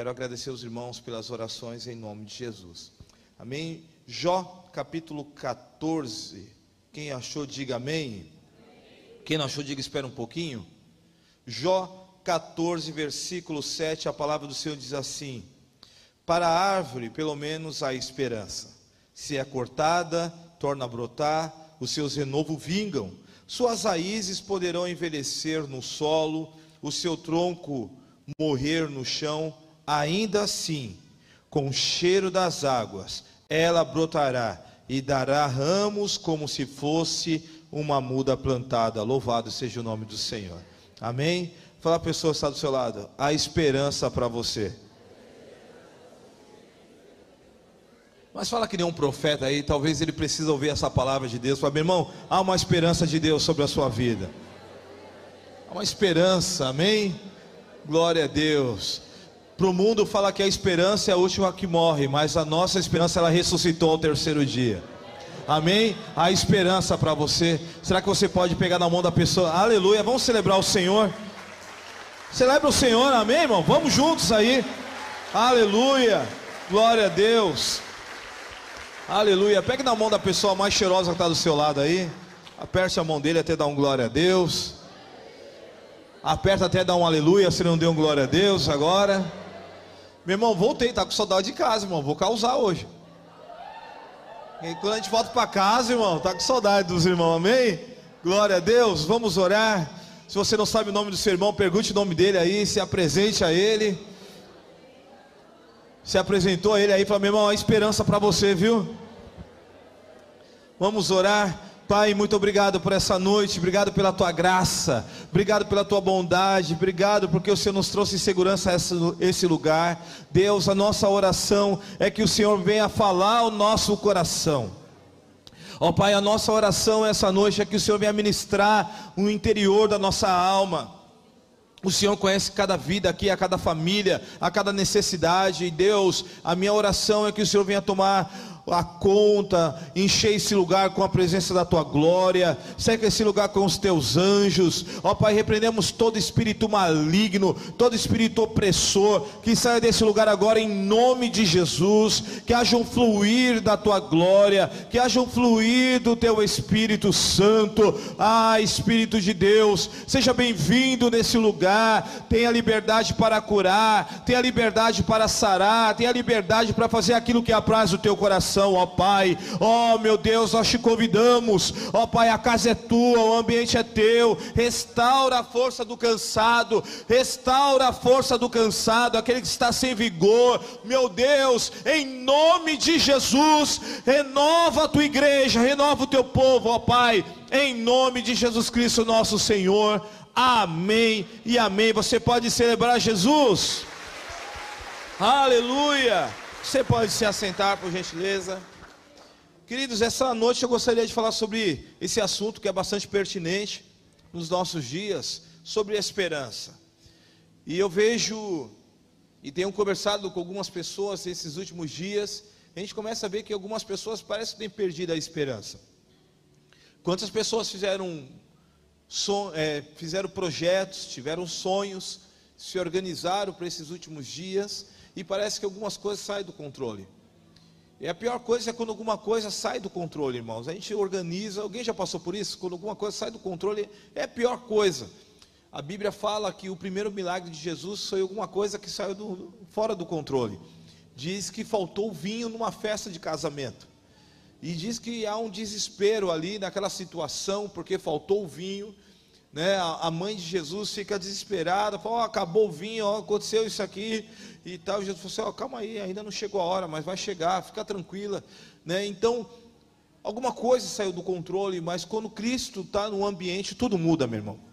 Quero agradecer os irmãos pelas orações em nome de Jesus. Amém? Jó capítulo 14. Quem achou, diga amém. Quem não achou, diga espera um pouquinho. Jó 14, versículo 7, a palavra do Senhor diz assim: Para a árvore, pelo menos, há esperança. Se é cortada, torna a brotar, os seus renovos vingam. Suas raízes poderão envelhecer no solo, o seu tronco morrer no chão ainda assim, com o cheiro das águas, ela brotará e dará ramos como se fosse uma muda plantada. Louvado seja o nome do Senhor. Amém? Fala a pessoa que está do seu lado, há esperança para você. Mas fala que nem um profeta aí, talvez ele precisa ouvir essa palavra de Deus. Fala, meu irmão, há uma esperança de Deus sobre a sua vida. Há uma esperança, amém? Glória a Deus. Para o mundo fala que a esperança é a última que morre, mas a nossa esperança ela ressuscitou ao terceiro dia. Amém? A esperança para você. Será que você pode pegar na mão da pessoa? Aleluia. Vamos celebrar o Senhor. Celebra o Senhor, amém, irmão? Vamos juntos aí. Aleluia. Glória a Deus. Aleluia. Pegue na mão da pessoa mais cheirosa que está do seu lado aí. Aperte a mão dele até dar um glória a Deus. Aperta até dar um aleluia, se não deu um glória a Deus agora. Meu irmão, voltei, tá com saudade de casa, irmão. Vou causar hoje. E quando a gente volta para casa, irmão, tá com saudade dos irmãos, amém? Glória a Deus, vamos orar. Se você não sabe o nome do seu irmão, pergunte o nome dele aí, se apresente a ele. Se apresentou a ele aí, fala, meu irmão, há esperança para você, viu? Vamos orar. Pai, muito obrigado por essa noite, obrigado pela tua graça, obrigado pela tua bondade, obrigado porque o Senhor nos trouxe segurança a esse lugar. Deus, a nossa oração é que o Senhor venha falar ao nosso coração. Ó oh, Pai, a nossa oração essa noite é que o Senhor venha ministrar o interior da nossa alma. O Senhor conhece cada vida aqui, a cada família, a cada necessidade. E Deus, a minha oração é que o Senhor venha tomar a conta, encher esse lugar com a presença da tua glória, seca esse lugar com os teus anjos, ó Pai, repreendemos todo espírito maligno, todo espírito opressor, que saia desse lugar agora em nome de Jesus, que haja um fluir da tua glória, que haja um fluir do teu Espírito Santo, ah, Espírito de Deus, seja bem-vindo nesse lugar, tenha liberdade para curar, tenha liberdade para sarar, tenha liberdade para fazer aquilo que apraz o teu coração coração, ó Pai. Ó meu Deus, nós te convidamos, ó Pai, a casa é tua, o ambiente é teu. Restaura a força do cansado, restaura a força do cansado, aquele que está sem vigor. Meu Deus, em nome de Jesus, renova a tua igreja, renova o teu povo, ó Pai. Em nome de Jesus Cristo, nosso Senhor. Amém e amém. Você pode celebrar Jesus. Aleluia. Você pode se assentar, por gentileza. Queridos, essa noite eu gostaria de falar sobre esse assunto que é bastante pertinente nos nossos dias, sobre esperança. E eu vejo e tenho conversado com algumas pessoas esses últimos dias, a gente começa a ver que algumas pessoas parecem têm perdido a esperança. Quantas pessoas fizeram, son, é, fizeram projetos, tiveram sonhos, se organizaram para esses últimos dias e parece que algumas coisas saem do controle. E a pior coisa é quando alguma coisa sai do controle, irmãos. A gente organiza, alguém já passou por isso? Quando alguma coisa sai do controle, é a pior coisa. A Bíblia fala que o primeiro milagre de Jesus foi alguma coisa que saiu do, fora do controle. Diz que faltou vinho numa festa de casamento. E diz que há um desespero ali naquela situação, porque faltou vinho né? A mãe de Jesus fica desesperada, fala: oh, acabou o vinho, oh, aconteceu isso aqui e tal. Jesus falou assim: oh, calma aí, ainda não chegou a hora, mas vai chegar, fica tranquila, né? Então, alguma coisa saiu do controle, mas quando Cristo está no ambiente, tudo muda, meu irmão.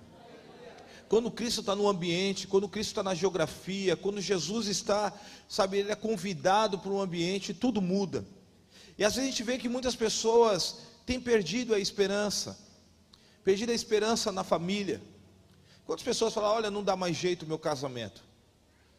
Quando Cristo está no ambiente, quando Cristo está na geografia, quando Jesus está, sabe, ele é convidado para um ambiente, tudo muda. E às vezes a gente vê que muitas pessoas têm perdido a esperança perdido a esperança na família. Quantas pessoas falam, olha, não dá mais jeito o meu casamento.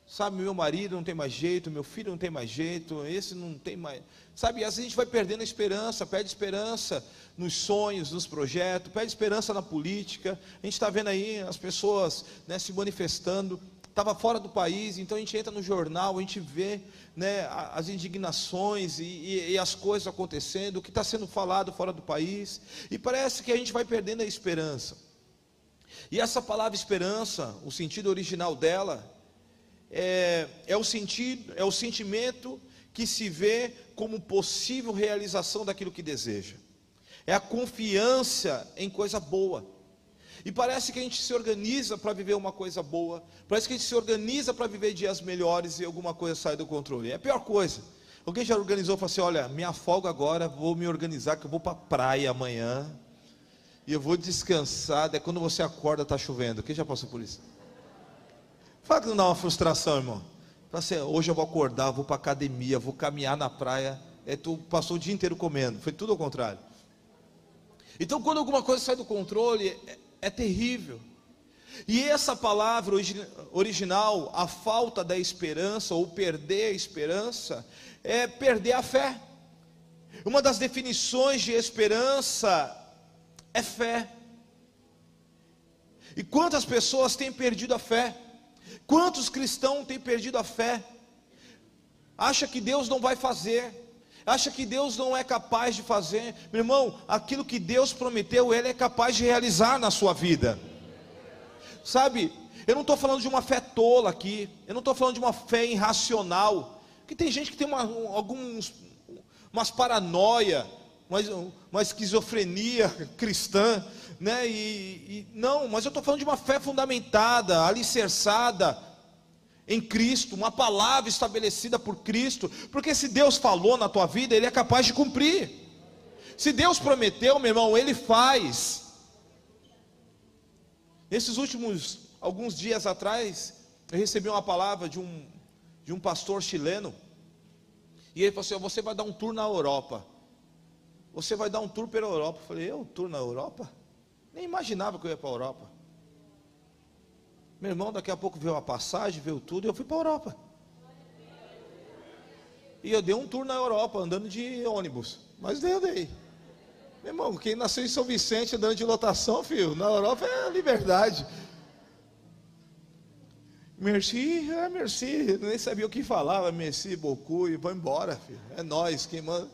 Sabe, meu marido não tem mais jeito, meu filho não tem mais jeito, esse não tem mais. Sabe, assim a gente vai perdendo a esperança, perde esperança nos sonhos, nos projetos, perde esperança na política. A gente está vendo aí as pessoas né, se manifestando estava fora do país, então a gente entra no jornal, a gente vê né, as indignações e, e, e as coisas acontecendo, o que está sendo falado fora do país, e parece que a gente vai perdendo a esperança. E essa palavra esperança, o sentido original dela, é, é o sentido, é o sentimento que se vê como possível realização daquilo que deseja. É a confiança em coisa boa. E parece que a gente se organiza para viver uma coisa boa, parece que a gente se organiza para viver dias melhores e alguma coisa sai do controle. É a pior coisa. Alguém já organizou e falou assim: olha, minha folga agora, vou me organizar, que eu vou para a praia amanhã, e eu vou descansar. Daí quando você acorda, está chovendo. Quem já passou por isso? Fala que não dá uma frustração, irmão. Fala assim, hoje eu vou acordar, vou para academia, vou caminhar na praia. É, tu passou o dia inteiro comendo. Foi tudo ao contrário. Então, quando alguma coisa sai do controle, é, terrível. E essa palavra original, a falta da esperança ou perder a esperança, é perder a fé. Uma das definições de esperança é fé. E quantas pessoas têm perdido a fé? Quantos cristãos têm perdido a fé? Acha que Deus não vai fazer, acha que Deus não é capaz de fazer, meu irmão, aquilo que Deus prometeu, Ele é capaz de realizar na sua vida. Sabe, eu não estou falando de uma fé tola aqui, eu não estou falando de uma fé irracional, que tem gente que tem uma, alguns, umas paranoia, uma, uma esquizofrenia cristã, né? E, e não, mas eu estou falando de uma fé fundamentada, alicerçada, em Cristo, uma palavra estabelecida por Cristo, porque se Deus falou na tua vida, Ele é capaz de cumprir. Se Deus prometeu, meu irmão, Ele faz. Nesses últimos alguns dias atrás, eu recebi uma palavra de um, de um pastor chileno, e ele falou assim: Você vai dar um tour na Europa. Você vai dar um tour pela Europa. Eu falei: Eu, tour na Europa? Nem imaginava que eu ia para a Europa. Meu irmão, daqui a pouco veio a passagem, veio tudo, e eu fui para a Europa. E eu dei um tour na Europa, andando de ônibus. Mas eu dei. Meu irmão, quem nasceu em São Vicente andando de lotação, filho, na Europa é liberdade. Merci, é merci. nem sabia o que falava, merci, beaucoup, e vou embora, filho. É nós quem manda.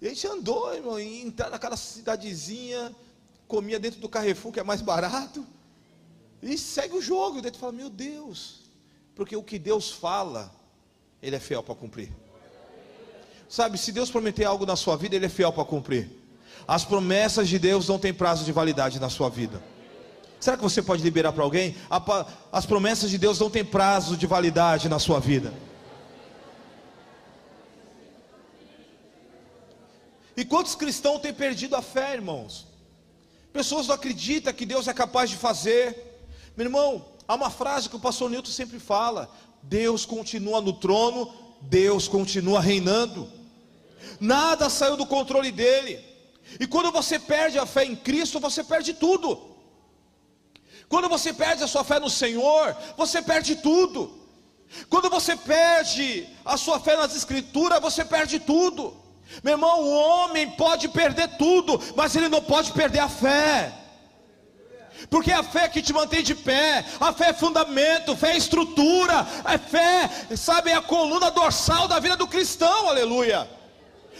E a gente andou, irmão, e entrar naquela cidadezinha, comia dentro do Carrefour, que é mais barato. E segue o jogo. E daí tu fala, meu Deus. Porque o que Deus fala, Ele é fiel para cumprir. Sabe, se Deus prometer algo na sua vida, Ele é fiel para cumprir. As promessas de Deus não têm prazo de validade na sua vida. Será que você pode liberar para alguém? As promessas de Deus não têm prazo de validade na sua vida. E quantos cristãos têm perdido a fé, irmãos? Pessoas não acreditam que Deus é capaz de fazer. Meu irmão, há uma frase que o pastor Newton sempre fala: Deus continua no trono, Deus continua reinando. Nada saiu do controle dele. E quando você perde a fé em Cristo, você perde tudo. Quando você perde a sua fé no Senhor, você perde tudo. Quando você perde a sua fé nas Escrituras, você perde tudo. Meu irmão, o homem pode perder tudo, mas ele não pode perder a fé porque é a fé que te mantém de pé, a fé é fundamento, fé é estrutura, a fé, sabe, é a coluna dorsal da vida do cristão, aleluia.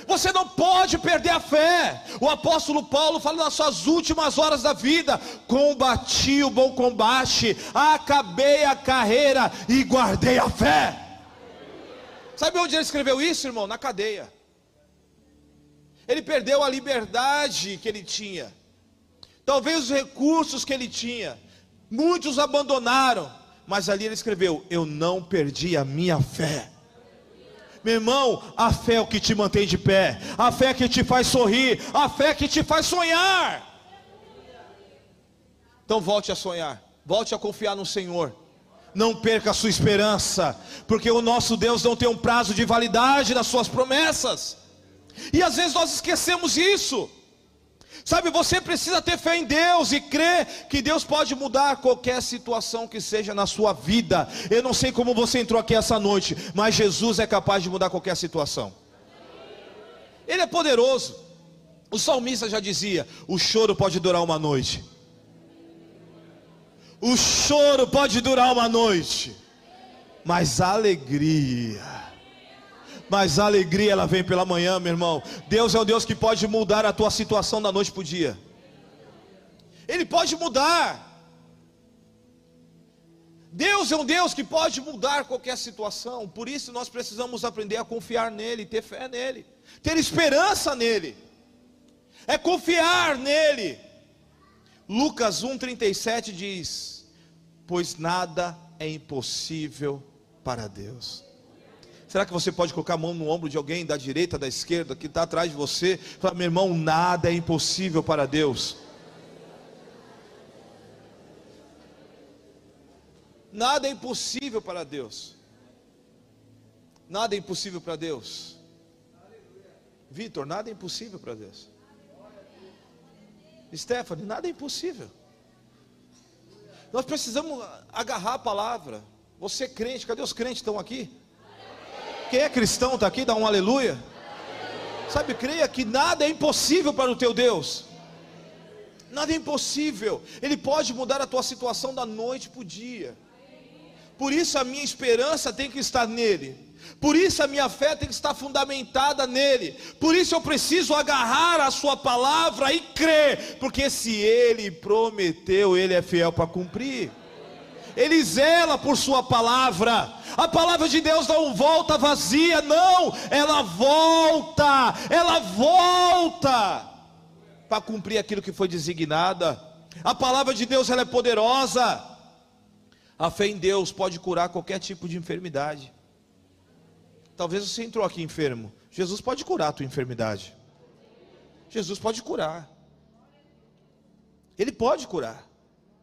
Você não pode perder a fé. O apóstolo Paulo fala nas suas últimas horas da vida: combati o bom combate, acabei a carreira e guardei a fé. Sabe onde ele escreveu isso, irmão? Na cadeia. Ele perdeu a liberdade que ele tinha talvez os recursos que ele tinha, muitos abandonaram, mas ali ele escreveu: Eu não perdi a minha fé. Meu irmão, a fé é o que te mantém de pé, a fé é que te faz sorrir, a fé é que te faz sonhar. Então volte a sonhar, volte a confiar no Senhor. Não perca a sua esperança, porque o nosso Deus não tem um prazo de validade nas suas promessas. E às vezes nós esquecemos isso. Sabe, você precisa ter fé em Deus e crer que Deus pode mudar qualquer situação que seja na sua vida. Eu não sei como você entrou aqui essa noite, mas Jesus é capaz de mudar qualquer situação. Ele é poderoso. O salmista já dizia: o choro pode durar uma noite. O choro pode durar uma noite, mas a alegria, mas a alegria ela vem pela manhã, meu irmão. Deus é o Deus que pode mudar a tua situação da noite para o dia. Ele pode mudar. Deus é um Deus que pode mudar qualquer situação, por isso nós precisamos aprender a confiar nele, ter fé nele, ter esperança nele, é confiar nele. Lucas 1,37 diz: Pois nada é impossível para Deus. Será que você pode colocar a mão no ombro de alguém da direita, da esquerda, que está atrás de você, falar, meu irmão, nada é impossível para Deus. Nada é impossível para Deus. Nada é impossível para Deus. Vitor, nada é impossível para Deus. Stephanie, nada é impossível. Nós precisamos agarrar a palavra. Você crente, cadê os crentes que estão aqui? Quem é cristão está aqui, dá um aleluia. Sabe, creia que nada é impossível para o teu Deus. Nada é impossível. Ele pode mudar a tua situação da noite para o dia. Por isso a minha esperança tem que estar nele. Por isso a minha fé tem que estar fundamentada nele. Por isso eu preciso agarrar a sua palavra e crer, porque se ele prometeu, ele é fiel para cumprir. Ele zela por sua palavra. A palavra de Deus não volta vazia, não, ela volta, ela volta para cumprir aquilo que foi designada. A palavra de Deus ela é poderosa. A fé em Deus pode curar qualquer tipo de enfermidade. Talvez você entrou aqui enfermo. Jesus pode curar a tua enfermidade. Jesus pode curar. Ele pode curar.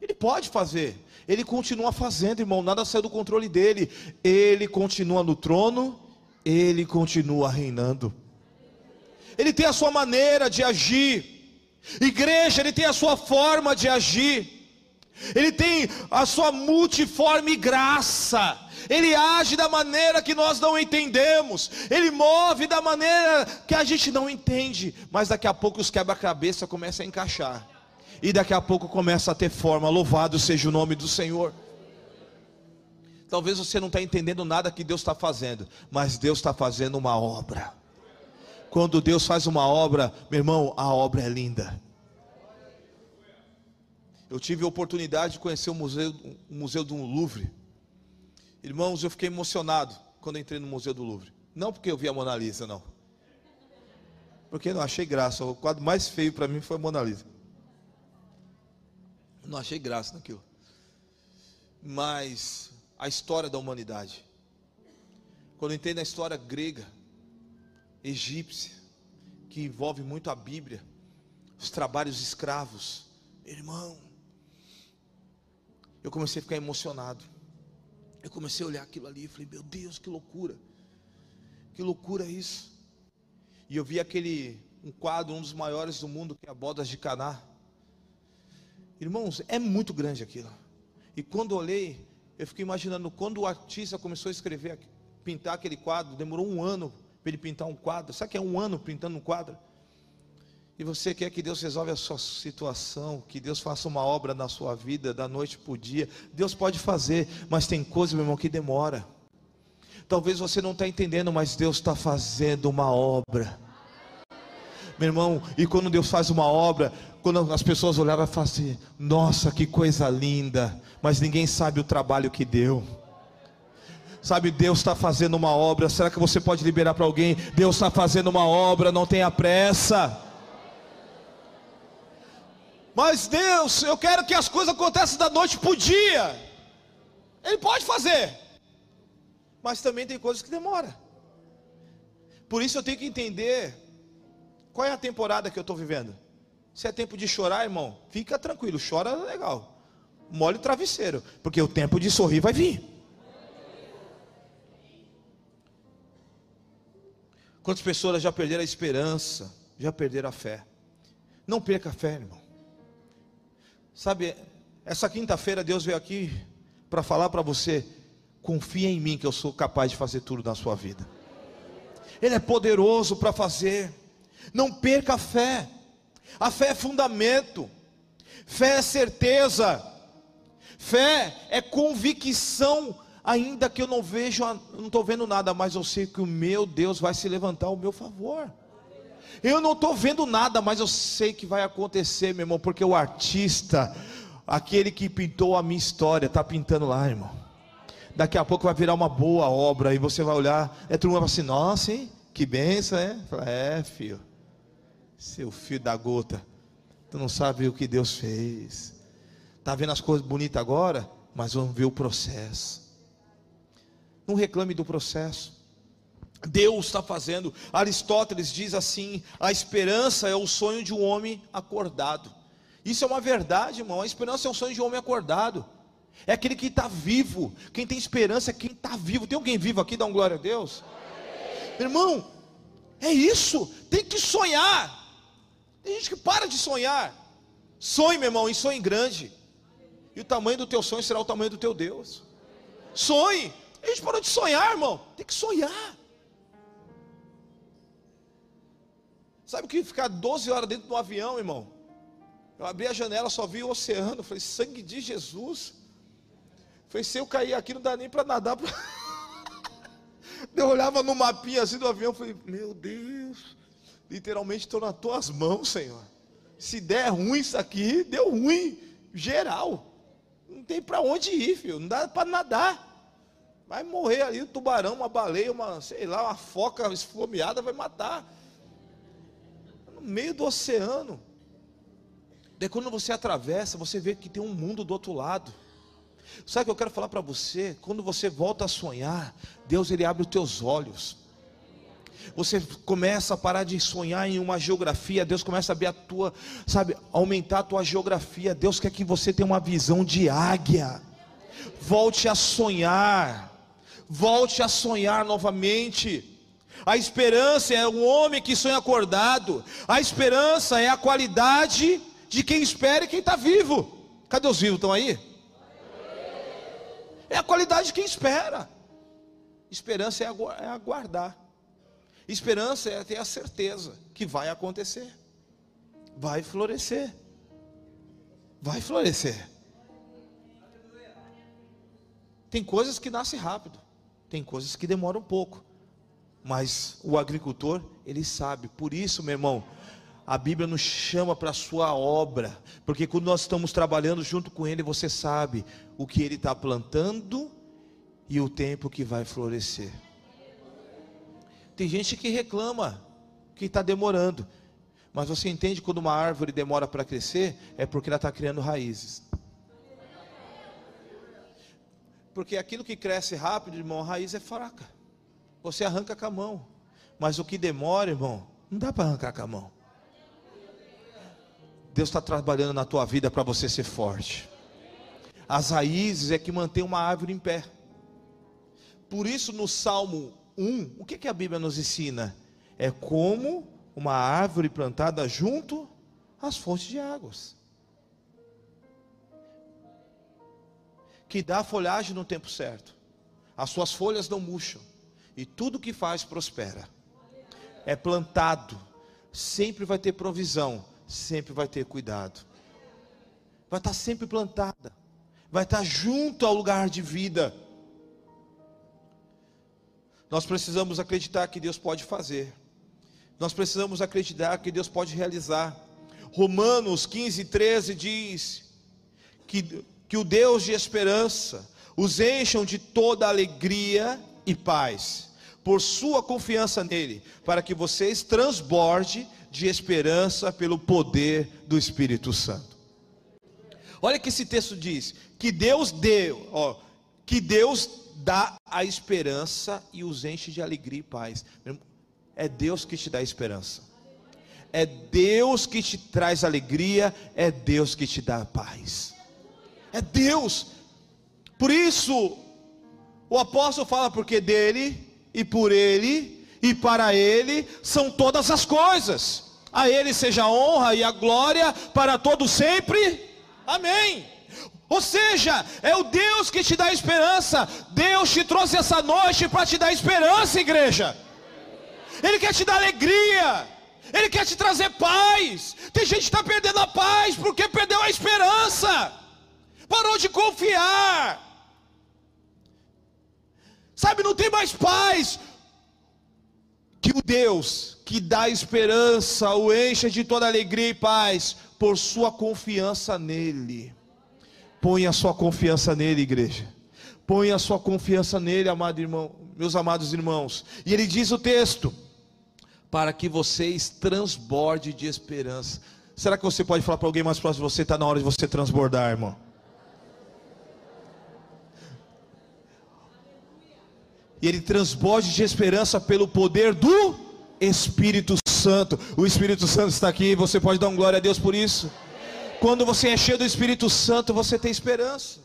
Ele pode fazer. Ele continua fazendo, irmão. Nada sai do controle dele. Ele continua no trono. Ele continua reinando. Ele tem a sua maneira de agir. Igreja, ele tem a sua forma de agir. Ele tem a sua multiforme graça. Ele age da maneira que nós não entendemos. Ele move da maneira que a gente não entende. Mas daqui a pouco os quebra-cabeça começam a encaixar. E daqui a pouco começa a ter forma. Louvado seja o nome do Senhor. Talvez você não está entendendo nada que Deus está fazendo, mas Deus está fazendo uma obra. Quando Deus faz uma obra, meu irmão, a obra é linda. Eu tive a oportunidade de conhecer o museu, o museu do Louvre. Irmãos, eu fiquei emocionado quando entrei no Museu do Louvre. Não porque eu vi a Mona Lisa, não. Porque não achei graça. O quadro mais feio para mim foi a Mona Lisa. Não achei graça naquilo. Mas a história da humanidade. Quando entrei na história grega, egípcia, que envolve muito a Bíblia, os trabalhos escravos, irmão, eu comecei a ficar emocionado. Eu comecei a olhar aquilo ali e falei, meu Deus, que loucura. Que loucura isso. E eu vi aquele, um quadro, um dos maiores do mundo, que é a Bodas de Caná. Irmãos, é muito grande aquilo. E quando olhei, eu fiquei imaginando, quando o artista começou a escrever, pintar aquele quadro, demorou um ano para ele pintar um quadro. Sabe que é um ano pintando um quadro? e você quer que Deus resolva a sua situação, que Deus faça uma obra na sua vida, da noite para o dia, Deus pode fazer, mas tem coisa, meu irmão, que demora. Talvez você não está entendendo, mas Deus está fazendo uma obra. Meu irmão, e quando Deus faz uma obra, quando as pessoas olhavam e falavam assim, nossa, que coisa linda, mas ninguém sabe o trabalho que deu. Sabe, Deus está fazendo uma obra. Será que você pode liberar para alguém? Deus está fazendo uma obra, não tenha pressa. Mas Deus, eu quero que as coisas aconteçam da noite para o dia. Ele pode fazer. Mas também tem coisas que demoram. Por isso eu tenho que entender qual é a temporada que eu estou vivendo. Se é tempo de chorar, irmão, fica tranquilo, chora legal. Mole o travesseiro, porque o tempo de sorrir vai vir. Quantas pessoas já perderam a esperança, já perderam a fé? Não perca a fé, irmão. Sabe, essa quinta-feira Deus veio aqui para falar para você: confia em mim que eu sou capaz de fazer tudo na sua vida. Ele é poderoso para fazer. Não perca a fé. A fé é fundamento. Fé é certeza. Fé é convicção, ainda que eu não vejo, não estou vendo nada, mas eu sei que o meu Deus vai se levantar ao meu favor. Eu não estou vendo nada, mas eu sei que vai acontecer, meu irmão, porque o artista, aquele que pintou a minha história, está pintando lá, irmão. Daqui a pouco vai virar uma boa obra, e você vai olhar, é mundo assim, nossa, hein? Que benção, é? É, filho. Seu filho da gota. Tu não sabe o que Deus fez. Tá vendo as coisas bonitas agora? Mas vamos ver o processo. Não reclame do processo. Deus está fazendo. Aristóteles diz assim: a esperança é o sonho de um homem acordado. Isso é uma verdade, irmão. A esperança é o sonho de um homem acordado. É aquele que está vivo. Quem tem esperança é quem está vivo. Tem alguém vivo aqui? Dá um glória a Deus. Irmão, é isso. Tem que sonhar. Tem gente que para de sonhar. Sonhe, meu irmão, e sonhe grande. E o tamanho do teu sonho será o tamanho do teu Deus. Sonhe. A gente parou de sonhar, irmão. Tem que sonhar. Sabe o que ficar 12 horas dentro do avião, irmão? Eu abri a janela, só vi o oceano. Falei, sangue de Jesus. Falei, se eu cair aqui, não dá nem para nadar. Pra... Eu olhava no mapinha assim do avião, falei, meu Deus, literalmente estou nas tuas mãos, Senhor. Se der ruim isso aqui, deu ruim, geral. Não tem para onde ir, filho, não dá para nadar. Vai morrer ali um tubarão, uma baleia, uma, sei lá, uma foca esfomeada vai matar. No meio do oceano. Daí quando você atravessa, você vê que tem um mundo do outro lado. Sabe o que eu quero falar para você? Quando você volta a sonhar, Deus ele abre os teus olhos. Você começa a parar de sonhar em uma geografia, Deus começa a abrir a tua, sabe, aumentar a tua geografia. Deus quer que você tenha uma visão de águia. Volte a sonhar. Volte a sonhar novamente. A esperança é um homem que sonha acordado. A esperança é a qualidade de quem espera e quem está vivo. Cadê os vivos? Estão aí? É a qualidade de quem espera. Esperança é, é aguardar. Esperança é ter a certeza que vai acontecer. Vai florescer. Vai florescer. Tem coisas que nascem rápido, tem coisas que demoram um pouco. Mas o agricultor, ele sabe. Por isso, meu irmão, a Bíblia nos chama para a sua obra, porque quando nós estamos trabalhando junto com Ele, você sabe o que Ele está plantando e o tempo que vai florescer. Tem gente que reclama que está demorando, mas você entende quando uma árvore demora para crescer, é porque ela está criando raízes. Porque aquilo que cresce rápido, irmão, a raiz é fraca. Você arranca com a mão. Mas o que demora, irmão, não dá para arrancar com a mão. Deus está trabalhando na tua vida para você ser forte. As raízes é que mantém uma árvore em pé. Por isso, no Salmo 1, o que, que a Bíblia nos ensina? É como uma árvore plantada junto às fontes de águas. Que dá folhagem no tempo certo. As suas folhas não murcham. E tudo que faz prospera. É plantado. Sempre vai ter provisão sempre vai ter cuidado. Vai estar sempre plantada. Vai estar junto ao lugar de vida. Nós precisamos acreditar que Deus pode fazer. Nós precisamos acreditar que Deus pode realizar. Romanos 15, 13 diz que, que o Deus de esperança os encham de toda alegria e paz, por sua confiança nele, para que vocês transborde de esperança pelo poder do Espírito Santo. Olha que esse texto diz: que Deus deu, ó, que Deus dá a esperança e os enche de alegria e paz. É Deus que te dá esperança. É Deus que te traz alegria, é Deus que te dá paz. É Deus. Por isso, o apóstolo fala porque dele e por ele e para Ele são todas as coisas. A Ele seja a honra e a glória para todos sempre. Amém. Ou seja, é o Deus que te dá esperança. Deus te trouxe essa noite para te dar esperança, igreja. Ele quer te dar alegria. Ele quer te trazer paz. Tem gente que está perdendo a paz porque perdeu a esperança. parou de confiar. Sabe, não tem mais paz. Que o Deus que dá esperança o encha de toda alegria e paz por sua confiança nele. Põe a sua confiança nele, igreja. Põe a sua confiança nele, amado irmão, meus amados irmãos. E ele diz o texto: para que vocês transborde de esperança. Será que você pode falar para alguém mais próximo de você? Está na hora de você transbordar, irmão. E ele transborde de esperança pelo poder do Espírito Santo. O Espírito Santo está aqui, você pode dar um glória a Deus por isso. Quando você é cheio do Espírito Santo, você tem esperança.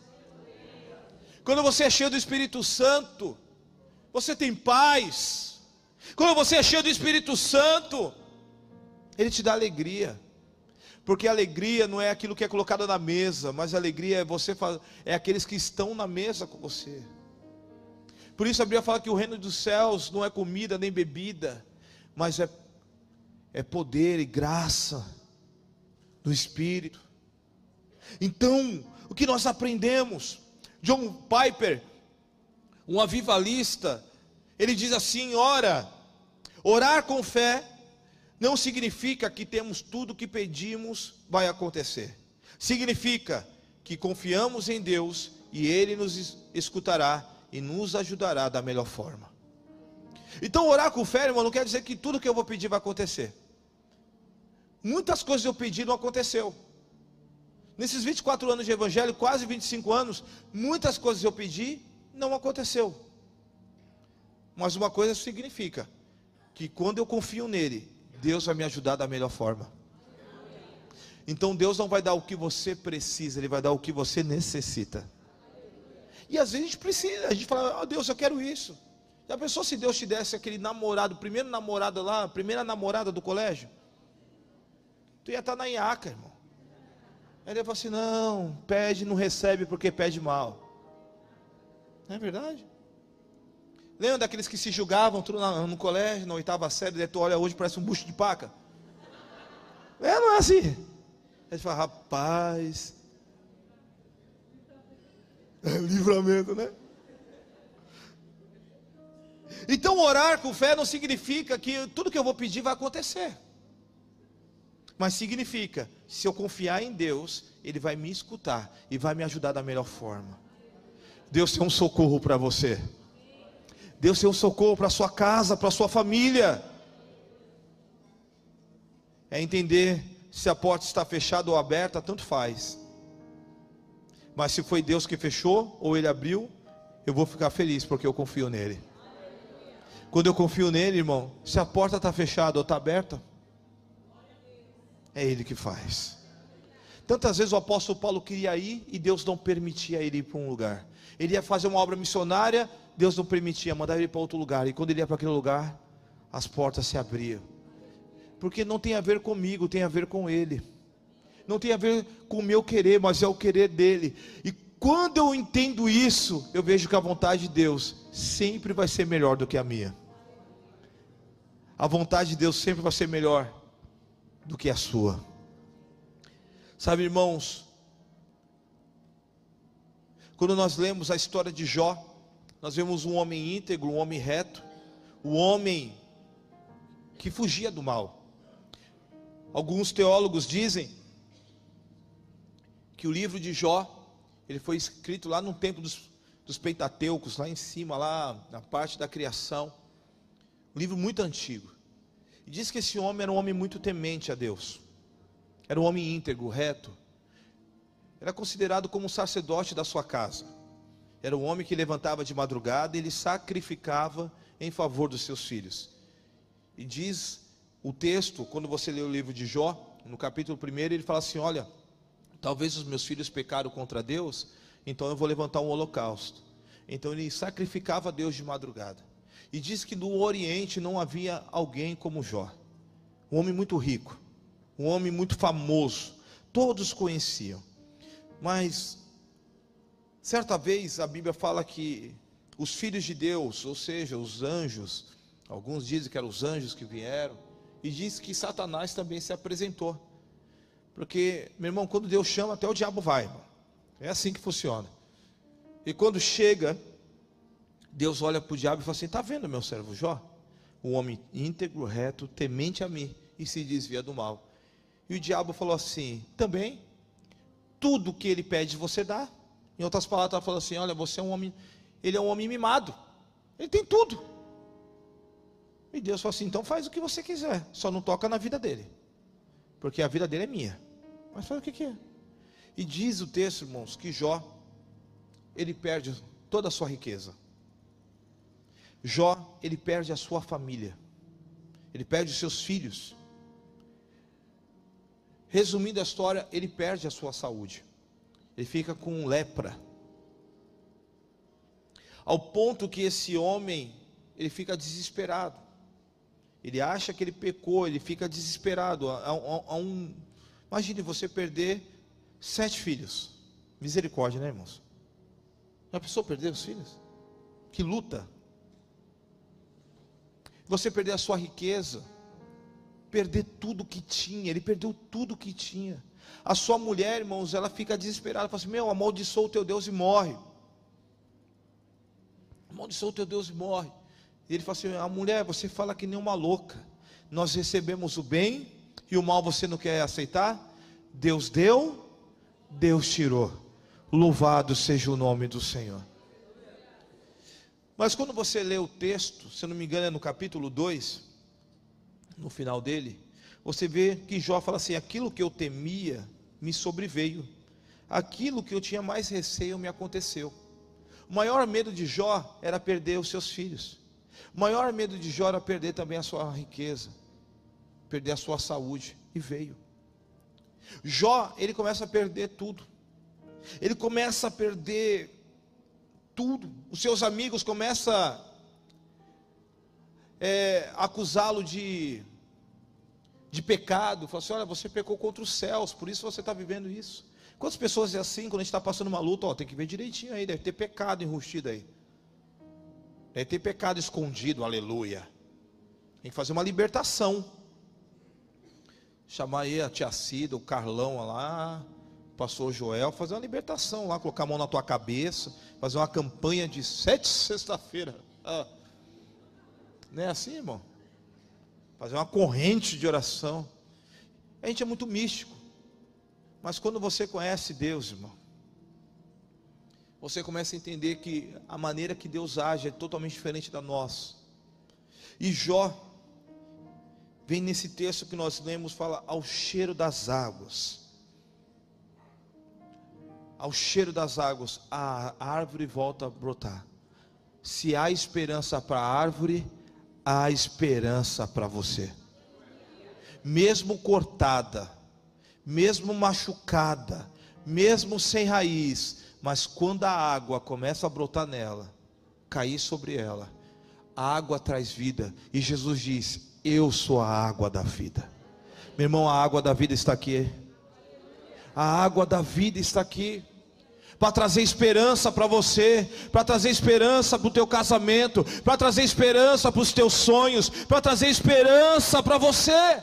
Quando você é cheio do Espírito Santo, você tem paz. Quando você é cheio do Espírito Santo, ele te dá alegria. Porque alegria não é aquilo que é colocado na mesa, mas alegria é você é aqueles que estão na mesa com você. Por isso a Bíblia fala que o reino dos céus não é comida nem bebida, mas é, é poder e graça do Espírito. Então, o que nós aprendemos? John Piper, um avivalista, ele diz assim: ora, orar com fé não significa que temos tudo que pedimos vai acontecer. Significa que confiamos em Deus e Ele nos escutará e nos ajudará da melhor forma. Então, orar com fé, irmão, não quer dizer que tudo que eu vou pedir vai acontecer. Muitas coisas eu pedi não aconteceu. Nesses 24 anos de evangelho, quase 25 anos, muitas coisas eu pedi, não aconteceu. Mas uma coisa significa que quando eu confio nele, Deus vai me ajudar da melhor forma. Então Deus não vai dar o que você precisa, Ele vai dar o que você necessita. E às vezes a gente precisa, a gente fala, oh, Deus, eu quero isso. Já pensou se Deus te desse aquele namorado, primeiro namorado lá, primeira namorada do colégio? Tu ia estar na iaca, irmão. Ele falou assim: não, pede, não recebe porque pede mal. Não é verdade? Lembra daqueles que se julgavam tudo no colégio, na oitava série, daí tu olha hoje parece um bucho de paca? É, não é assim. Aí fala, rapaz. É livramento, né? Então orar com fé não significa que tudo que eu vou pedir vai acontecer mas significa, se eu confiar em Deus, Ele vai me escutar e vai me ajudar da melhor forma. Deus tem um socorro para você. Deus tem um socorro para sua casa, para sua família. É entender se a porta está fechada ou aberta, tanto faz. Mas se foi Deus que fechou ou Ele abriu, eu vou ficar feliz porque eu confio nele. Quando eu confio nele, irmão, se a porta está fechada ou está aberta, é Ele que faz. Tantas vezes o apóstolo Paulo queria ir e Deus não permitia ele ir para um lugar. Ele ia fazer uma obra missionária, Deus não permitia, mandava ele para outro lugar. E quando ele ia para aquele lugar, as portas se abriam. Porque não tem a ver comigo, tem a ver com Ele. Não tem a ver com o meu querer, mas é o querer dele. E quando eu entendo isso, eu vejo que a vontade de Deus sempre vai ser melhor do que a minha. A vontade de Deus sempre vai ser melhor do que a sua. Sabe, irmãos, quando nós lemos a história de Jó, nós vemos um homem íntegro, um homem reto, um homem que fugia do mal. Alguns teólogos dizem que o livro de Jó, ele foi escrito lá no tempo dos, dos Pentateucos, lá em cima, lá na parte da criação. Um livro muito antigo. E diz que esse homem era um homem muito temente a Deus. Era um homem íntegro, reto. Era considerado como um sacerdote da sua casa. Era um homem que levantava de madrugada e ele sacrificava em favor dos seus filhos. E diz o texto, quando você lê o livro de Jó, no capítulo 1, ele fala assim: Olha, talvez os meus filhos pecaram contra Deus, então eu vou levantar um holocausto. Então ele sacrificava a Deus de madrugada. E diz que no Oriente não havia alguém como Jó. Um homem muito rico, um homem muito famoso, todos conheciam. Mas certa vez a Bíblia fala que os filhos de Deus, ou seja, os anjos, alguns dizem que eram os anjos que vieram, e diz que Satanás também se apresentou. Porque, meu irmão, quando Deus chama, até o diabo vai, irmão. É assim que funciona. E quando chega, Deus olha para o diabo e fala assim: Está vendo, meu servo Jó? O homem íntegro, reto, temente a mim e se desvia do mal. E o diabo falou assim: Também, tudo que ele pede você dá. Em outras palavras, ela falou assim: Olha, você é um homem, ele é um homem mimado, ele tem tudo. E Deus falou assim: Então faz o que você quiser, só não toca na vida dele, porque a vida dele é minha. Mas faz o que, que é. E diz o texto, irmãos, que Jó, ele perde toda a sua riqueza. Jó, ele perde a sua família, ele perde os seus filhos. Resumindo a história, ele perde a sua saúde, ele fica com lepra, ao ponto que esse homem, ele fica desesperado, ele acha que ele pecou, ele fica desesperado. A, a, a um, imagine você perder sete filhos, misericórdia, né, irmãos? Já pensou perder os filhos? Que luta! Você perder a sua riqueza, perder tudo que tinha, ele perdeu tudo que tinha. A sua mulher, irmãos, ela fica desesperada, fala assim: Meu, amaldiçoa o teu Deus e morre. Amaldiçoa o teu Deus e morre. E ele fala assim: A mulher, você fala que nem uma louca. Nós recebemos o bem e o mal você não quer aceitar? Deus deu, Deus tirou. Louvado seja o nome do Senhor. Mas quando você lê o texto, se não me engano é no capítulo 2, no final dele, você vê que Jó fala assim: aquilo que eu temia me sobreveio, aquilo que eu tinha mais receio me aconteceu. O maior medo de Jó era perder os seus filhos, o maior medo de Jó era perder também a sua riqueza, perder a sua saúde, e veio. Jó, ele começa a perder tudo, ele começa a perder tudo. Os seus amigos começam a é, acusá-lo de, de pecado. Falam assim: olha, você pecou contra os céus, por isso você está vivendo isso. Quantas pessoas é assim, quando a gente está passando uma luta, ó, tem que ver direitinho aí, deve ter pecado enrustido aí. Deve ter pecado escondido, aleluia. Tem que fazer uma libertação. Chamar aí a tia Cida, o Carlão lá, pastor Joel, fazer uma libertação lá, colocar a mão na tua cabeça, fazer uma campanha de sete sexta-feira. Ah. Não é assim, irmão? Fazer uma corrente de oração. A gente é muito místico. Mas quando você conhece Deus, irmão, você começa a entender que a maneira que Deus age é totalmente diferente da nossa. E Jó vem nesse texto que nós lemos, fala ao cheiro das águas ao cheiro das águas, a árvore volta a brotar. Se há esperança para a árvore, há esperança para você. Mesmo cortada, mesmo machucada, mesmo sem raiz, mas quando a água começa a brotar nela, cair sobre ela, a água traz vida, e Jesus diz: Eu sou a água da vida. Meu irmão, a água da vida está aqui. A água da vida está aqui para trazer esperança para você, para trazer esperança para o teu casamento, para trazer esperança para os teus sonhos, para trazer esperança para você.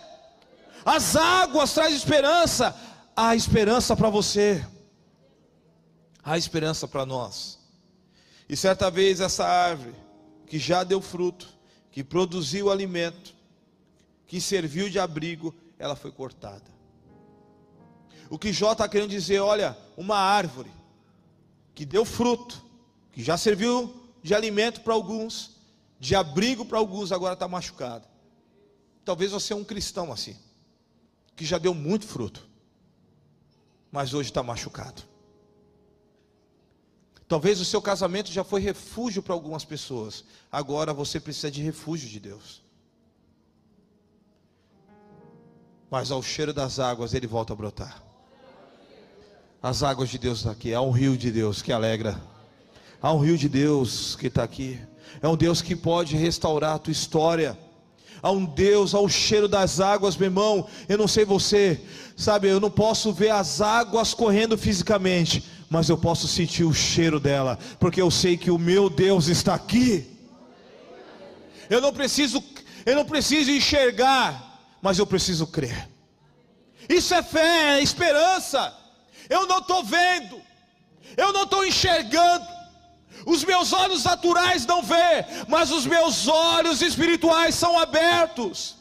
As águas trazem esperança, há esperança para você, há esperança para nós. E certa vez essa árvore que já deu fruto, que produziu alimento, que serviu de abrigo, ela foi cortada. O que Jó está querendo dizer, olha, uma árvore que deu fruto, que já serviu de alimento para alguns, de abrigo para alguns, agora está machucado. Talvez você é um cristão assim, que já deu muito fruto, mas hoje está machucado. Talvez o seu casamento já foi refúgio para algumas pessoas, agora você precisa de refúgio de Deus. Mas ao cheiro das águas ele volta a brotar. As águas de Deus estão aqui. Há um rio de Deus que alegra. Há um rio de Deus que está aqui. É um Deus que pode restaurar a tua história. Há um Deus ao cheiro das águas, meu irmão. Eu não sei você, sabe? Eu não posso ver as águas correndo fisicamente, mas eu posso sentir o cheiro dela, porque eu sei que o meu Deus está aqui. Eu não preciso, eu não preciso enxergar, mas eu preciso crer. Isso é fé, é esperança. Eu não estou vendo, Eu não estou enxergando. Os meus olhos naturais não vê, mas os meus olhos espirituais são abertos.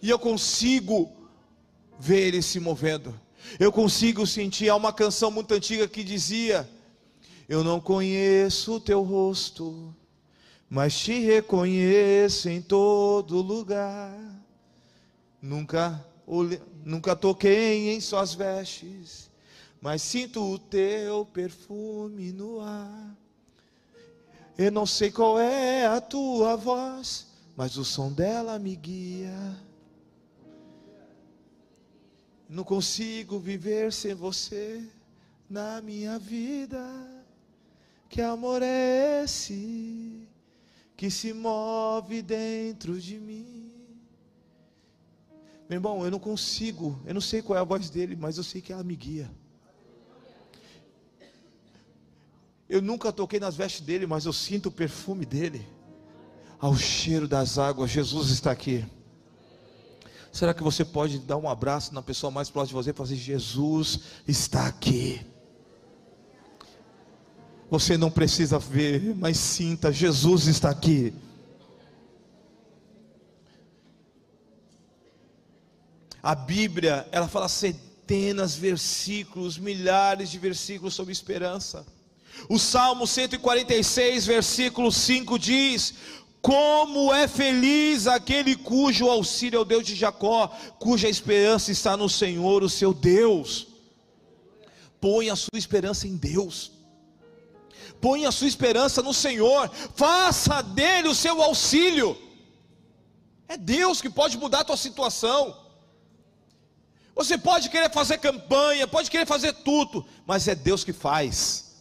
E eu consigo ver ele se movendo. Eu consigo sentir. Há uma canção muito antiga que dizia: Eu não conheço o teu rosto, mas te reconheço em todo lugar. Nunca, nunca toquei em suas vestes, mas sinto o teu perfume no ar. Eu não sei qual é a tua voz, mas o som dela me guia. Não consigo viver sem você na minha vida. Que amor é esse que se move dentro de mim? Meu irmão, eu não consigo, eu não sei qual é a voz dele, mas eu sei que ela me guia. Eu nunca toquei nas vestes dele, mas eu sinto o perfume dele. Ao cheiro das águas, Jesus está aqui. Será que você pode dar um abraço na pessoa mais próxima de você e falar assim: Jesus está aqui? Você não precisa ver, mas sinta: Jesus está aqui. A Bíblia, ela fala centenas de versículos, milhares de versículos sobre esperança. O Salmo 146, versículo 5 diz: como é feliz aquele cujo auxílio é o Deus de Jacó, cuja esperança está no Senhor, o seu Deus. Põe a sua esperança em Deus. Põe a sua esperança no Senhor. Faça dele o seu auxílio. É Deus que pode mudar a tua situação. Você pode querer fazer campanha, pode querer fazer tudo, mas é Deus que faz.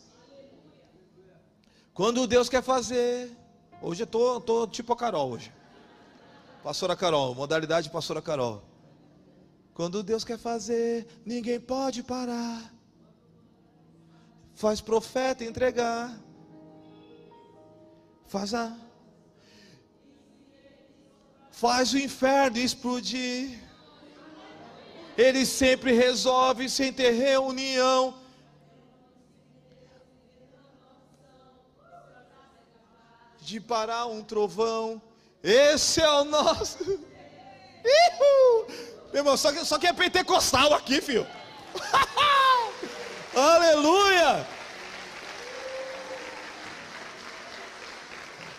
Quando Deus quer fazer, Hoje eu tô, tô tipo a Carol hoje. Pastora Carol, modalidade pastora Carol. Quando Deus quer fazer, ninguém pode parar. Faz profeta entregar. Faz a Faz o inferno explodir. Ele sempre resolve sem ter reunião de parar um trovão. Esse é o nosso. Meu irmão, só que, só que é pentecostal aqui, filho. Aleluia!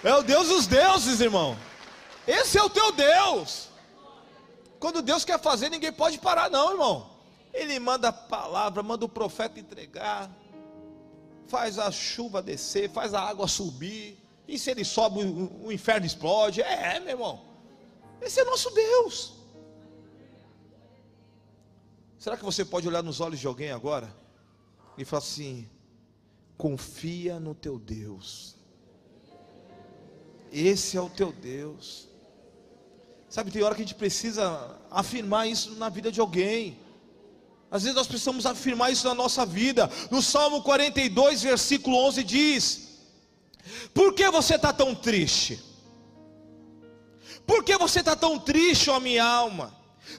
É o Deus dos deuses, irmão. Esse é o teu Deus. Quando Deus quer fazer, ninguém pode parar, não, irmão. Ele manda a palavra, manda o profeta entregar, faz a chuva descer, faz a água subir. E se ele sobe, o, inferno explode. É, meu irmão. Esse é nosso Deus. Será que você pode olhar nos olhos de alguém agora e falar assim: confia no teu Deus. Esse é o teu Deus. Sabe, tem hora que a gente precisa afirmar isso na vida de alguém. Às vezes nós precisamos afirmar isso na nossa vida. No Salmo 42, versículo 11 diz: por que você está tão triste? Por que você está tão triste, ó minha alma?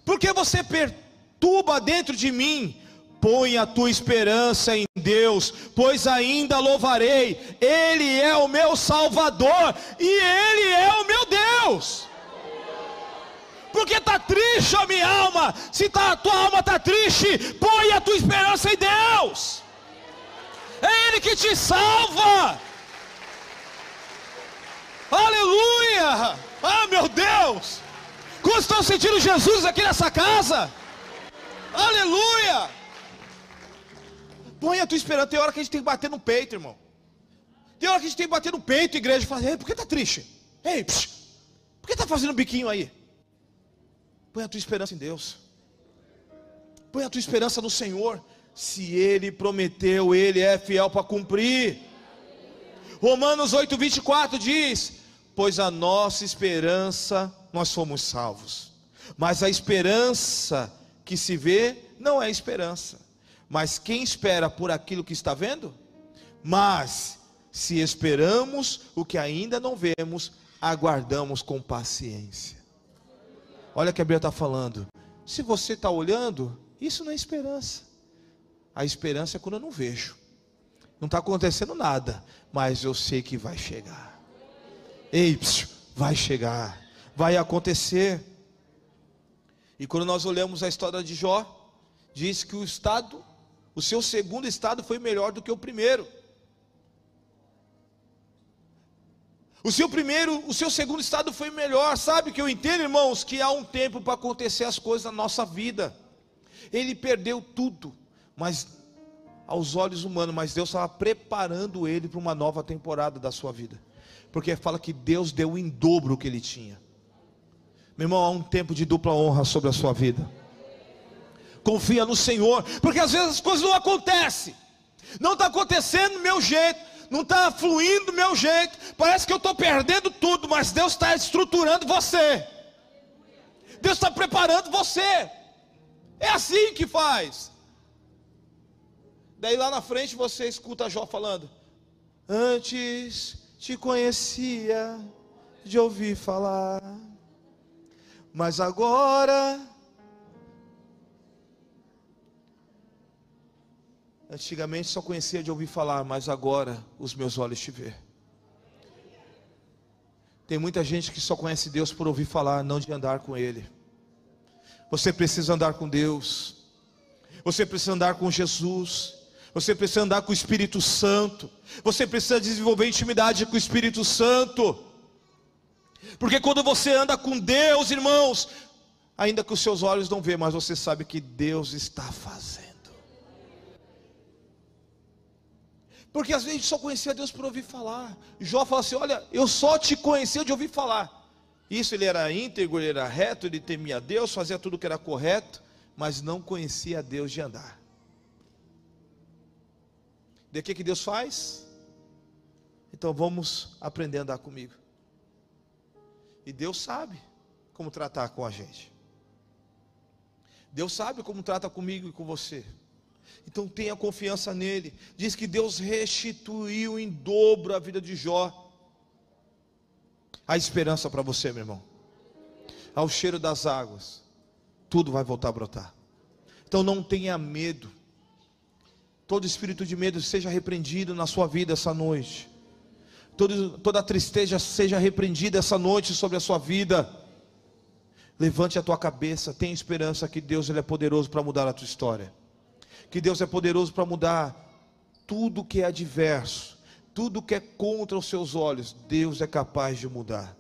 Por que você perturba dentro de mim? Põe a tua esperança em Deus, pois ainda louvarei. Ele é o meu Salvador e Ele é o meu Deus. Porque está triste, ó minha alma. Se tá, a tua alma está triste, põe a tua esperança em Deus. É Ele que te salva. Aleluia! Ah, meu Deus! Como estão sentindo Jesus aqui nessa casa? Aleluia! Põe a tua esperança. Tem hora que a gente tem que bater no peito, irmão. Tem hora que a gente tem que bater no peito, igreja, e falar: Ei, por que está triste? Ei, psh, por que está fazendo biquinho aí? Põe a tua esperança em Deus. Põe a tua esperança no Senhor. Se Ele prometeu, Ele é fiel para cumprir. Romanos 8, 24 diz: pois a nossa esperança nós somos salvos. Mas a esperança que se vê não é esperança. Mas quem espera por aquilo que está vendo? Mas se esperamos o que ainda não vemos, aguardamos com paciência. Olha o que a Bíblia está falando. Se você está olhando, isso não é esperança. A esperança é quando eu não vejo. Não está acontecendo nada, mas eu sei que vai chegar. Ei, psiu, vai chegar, vai acontecer. E quando nós olhamos a história de Jó, diz que o estado, o seu segundo estado foi melhor do que o primeiro. O seu primeiro, o seu segundo estado foi melhor. Sabe que eu entendo, irmãos, que há um tempo para acontecer as coisas na nossa vida. Ele perdeu tudo, mas aos olhos humanos, mas Deus estava preparando ele para uma nova temporada da sua vida. Porque fala que Deus deu em dobro o que ele tinha. Meu irmão, há um tempo de dupla honra sobre a sua vida. Confia no Senhor, porque às vezes as coisas não acontecem. Não está acontecendo do meu jeito, não está fluindo do meu jeito. Parece que eu estou perdendo tudo, mas Deus está estruturando você. Deus está preparando você. É assim que faz. Daí lá na frente você escuta Jó falando: Antes te conhecia de ouvir falar, mas agora. Antigamente só conhecia de ouvir falar, mas agora os meus olhos te vê. Tem muita gente que só conhece Deus por ouvir falar, não de andar com Ele. Você precisa andar com Deus. Você precisa andar com Jesus. Você precisa andar com o Espírito Santo. Você precisa desenvolver intimidade com o Espírito Santo. Porque quando você anda com Deus, irmãos, ainda que os seus olhos não vejam, mas você sabe que Deus está fazendo. Porque às vezes a gente só conhecia Deus por ouvir falar. Jó fala assim: Olha, eu só te conhecia de ouvir falar. Isso ele era íntegro, ele era reto, ele temia Deus, fazia tudo que era correto, mas não conhecia Deus de andar. De que que Deus faz? Então vamos aprender a andar comigo. E Deus sabe como tratar com a gente. Deus sabe como trata comigo e com você. Então tenha confiança nele. Diz que Deus restituiu em dobro a vida de Jó. A esperança para você, meu irmão. Ao cheiro das águas, tudo vai voltar a brotar. Então não tenha medo. Todo espírito de medo seja repreendido na sua vida essa noite. Todo, toda tristeza seja repreendida essa noite sobre a sua vida. Levante a tua cabeça, tenha esperança que Deus ele é poderoso para mudar a tua história. Que Deus é poderoso para mudar tudo que é adverso, tudo que é contra os seus olhos, Deus é capaz de mudar.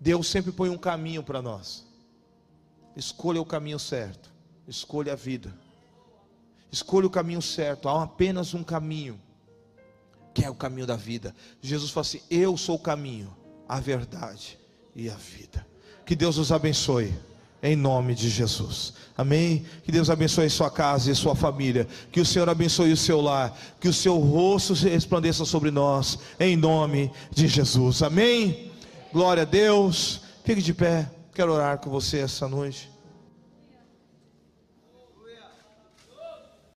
Deus sempre põe um caminho para nós. Escolha o caminho certo. Escolha a vida. Escolha o caminho certo. Há apenas um caminho, que é o caminho da vida. Jesus fala assim: Eu sou o caminho, a verdade e a vida. Que Deus os abençoe. Em nome de Jesus. Amém? Que Deus abençoe sua casa e sua família. Que o Senhor abençoe o seu lar. Que o seu rosto resplandeça sobre nós. Em nome de Jesus. Amém? Glória a Deus. Fique de pé. Quero orar com você essa noite.